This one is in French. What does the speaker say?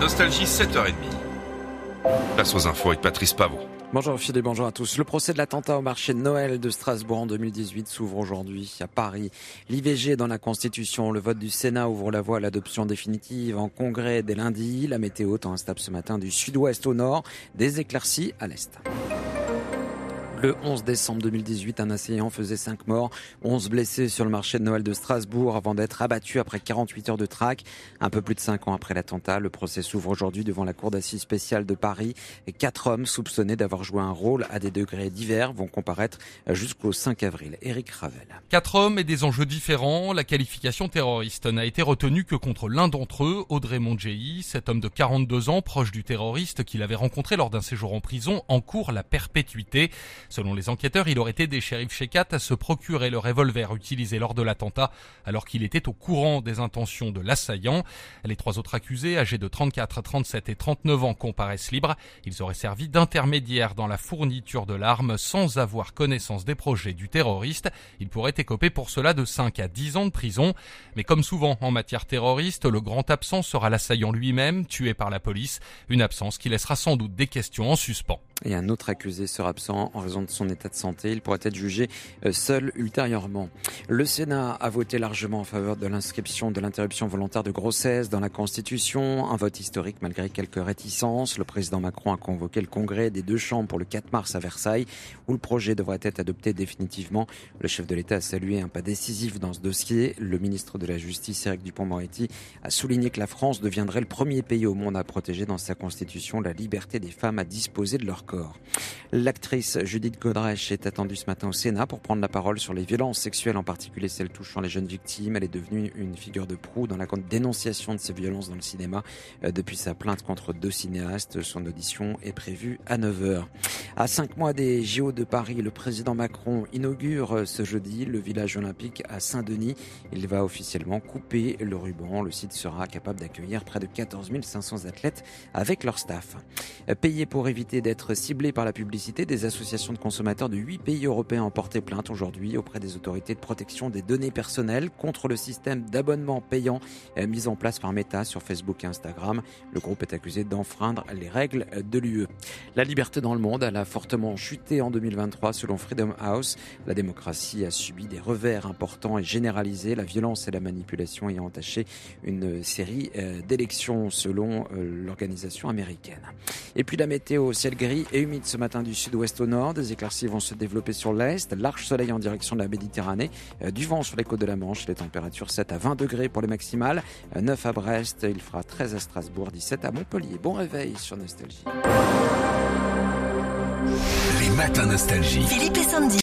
Nostalgie 7h30. Place aux infos avec Patrice Pavot. Bonjour Philippe, bonjour à tous. Le procès de l'attentat au marché de Noël de Strasbourg en 2018 s'ouvre aujourd'hui à Paris. L'IVG dans la Constitution, le vote du Sénat ouvre la voie à l'adoption définitive en congrès dès lundi. La météo tend instable ce matin du sud-ouest au nord, des éclaircies à l'est. Le 11 décembre 2018, un assaillant faisait 5 morts, 11 blessés sur le marché de Noël de Strasbourg avant d'être abattu après 48 heures de traque. Un peu plus de 5 ans après l'attentat, le procès s'ouvre aujourd'hui devant la cour d'assises spéciale de Paris. Quatre hommes soupçonnés d'avoir joué un rôle à des degrés divers vont comparaître jusqu'au 5 avril. Éric Ravel. Quatre hommes et des enjeux différents. La qualification terroriste n'a été retenue que contre l'un d'entre eux, Audrey Mondjei, cet homme de 42 ans, proche du terroriste qu'il avait rencontré lors d'un séjour en prison, en cours la perpétuité. Selon les enquêteurs, il aurait aidé Shérif Shekat à se procurer le revolver utilisé lors de l'attentat alors qu'il était au courant des intentions de l'assaillant. Les trois autres accusés, âgés de 34, 37 et 39 ans, comparaissent libres. Ils auraient servi d'intermédiaires dans la fourniture de l'arme sans avoir connaissance des projets du terroriste. Ils pourraient écoper pour cela de 5 à 10 ans de prison. Mais comme souvent en matière terroriste, le grand absent sera l'assaillant lui-même, tué par la police. Une absence qui laissera sans doute des questions en suspens. Et un autre accusé sera absent en raison de son état de santé. Il pourrait être jugé euh, seul ultérieurement. Le Sénat a voté largement en faveur de l'inscription de l'interruption volontaire de grossesse dans la Constitution. Un vote historique malgré quelques réticences. Le président Macron a convoqué le congrès des deux chambres pour le 4 mars à Versailles où le projet devrait être adopté définitivement. Le chef de l'État a salué un pas décisif dans ce dossier. Le ministre de la Justice, Éric Dupont-Moretti, a souligné que la France deviendrait le premier pays au monde à protéger dans sa Constitution la liberté des femmes à disposer de leur corps. L'actrice Judith Godrèche est attendue ce matin au Sénat pour prendre la parole sur les violences sexuelles, en particulier celles touchant les jeunes victimes. Elle est devenue une figure de proue dans la dénonciation de ces violences dans le cinéma euh, depuis sa plainte contre deux cinéastes. Son audition est prévue à 9h. À cinq mois des JO de Paris, le président Macron inaugure euh, ce jeudi le village olympique à Saint-Denis. Il va officiellement couper le ruban. Le site sera capable d'accueillir près de 14 500 athlètes avec leur staff. Euh, Payé pour éviter d'être ciblés par la publicité, des associations de consommateurs de huit pays européens ont porté plainte aujourd'hui auprès des autorités de protection des données personnelles contre le système d'abonnement payant euh, mis en place par Meta sur Facebook et Instagram. Le groupe est accusé d'enfreindre les règles de l'UE. La liberté dans le monde, elle a fortement chuté en 2023 selon Freedom House. La démocratie a subi des revers importants et généralisés, la violence et la manipulation ayant entaché une série euh, d'élections selon euh, l'organisation américaine. Et puis la météo, ciel gris et humide ce matin du sud-ouest au nord. Des éclaircies vont se développer sur l'est. Large soleil en direction de la Méditerranée. Euh, du vent sur les côtes de la Manche. Les températures 7 à 20 degrés pour les maximales. 9 à Brest. Il fera 13 à Strasbourg, 17 à Montpellier. Bon réveil sur Nostalgie. Les matins Nostalgie. Philippe et Sandy.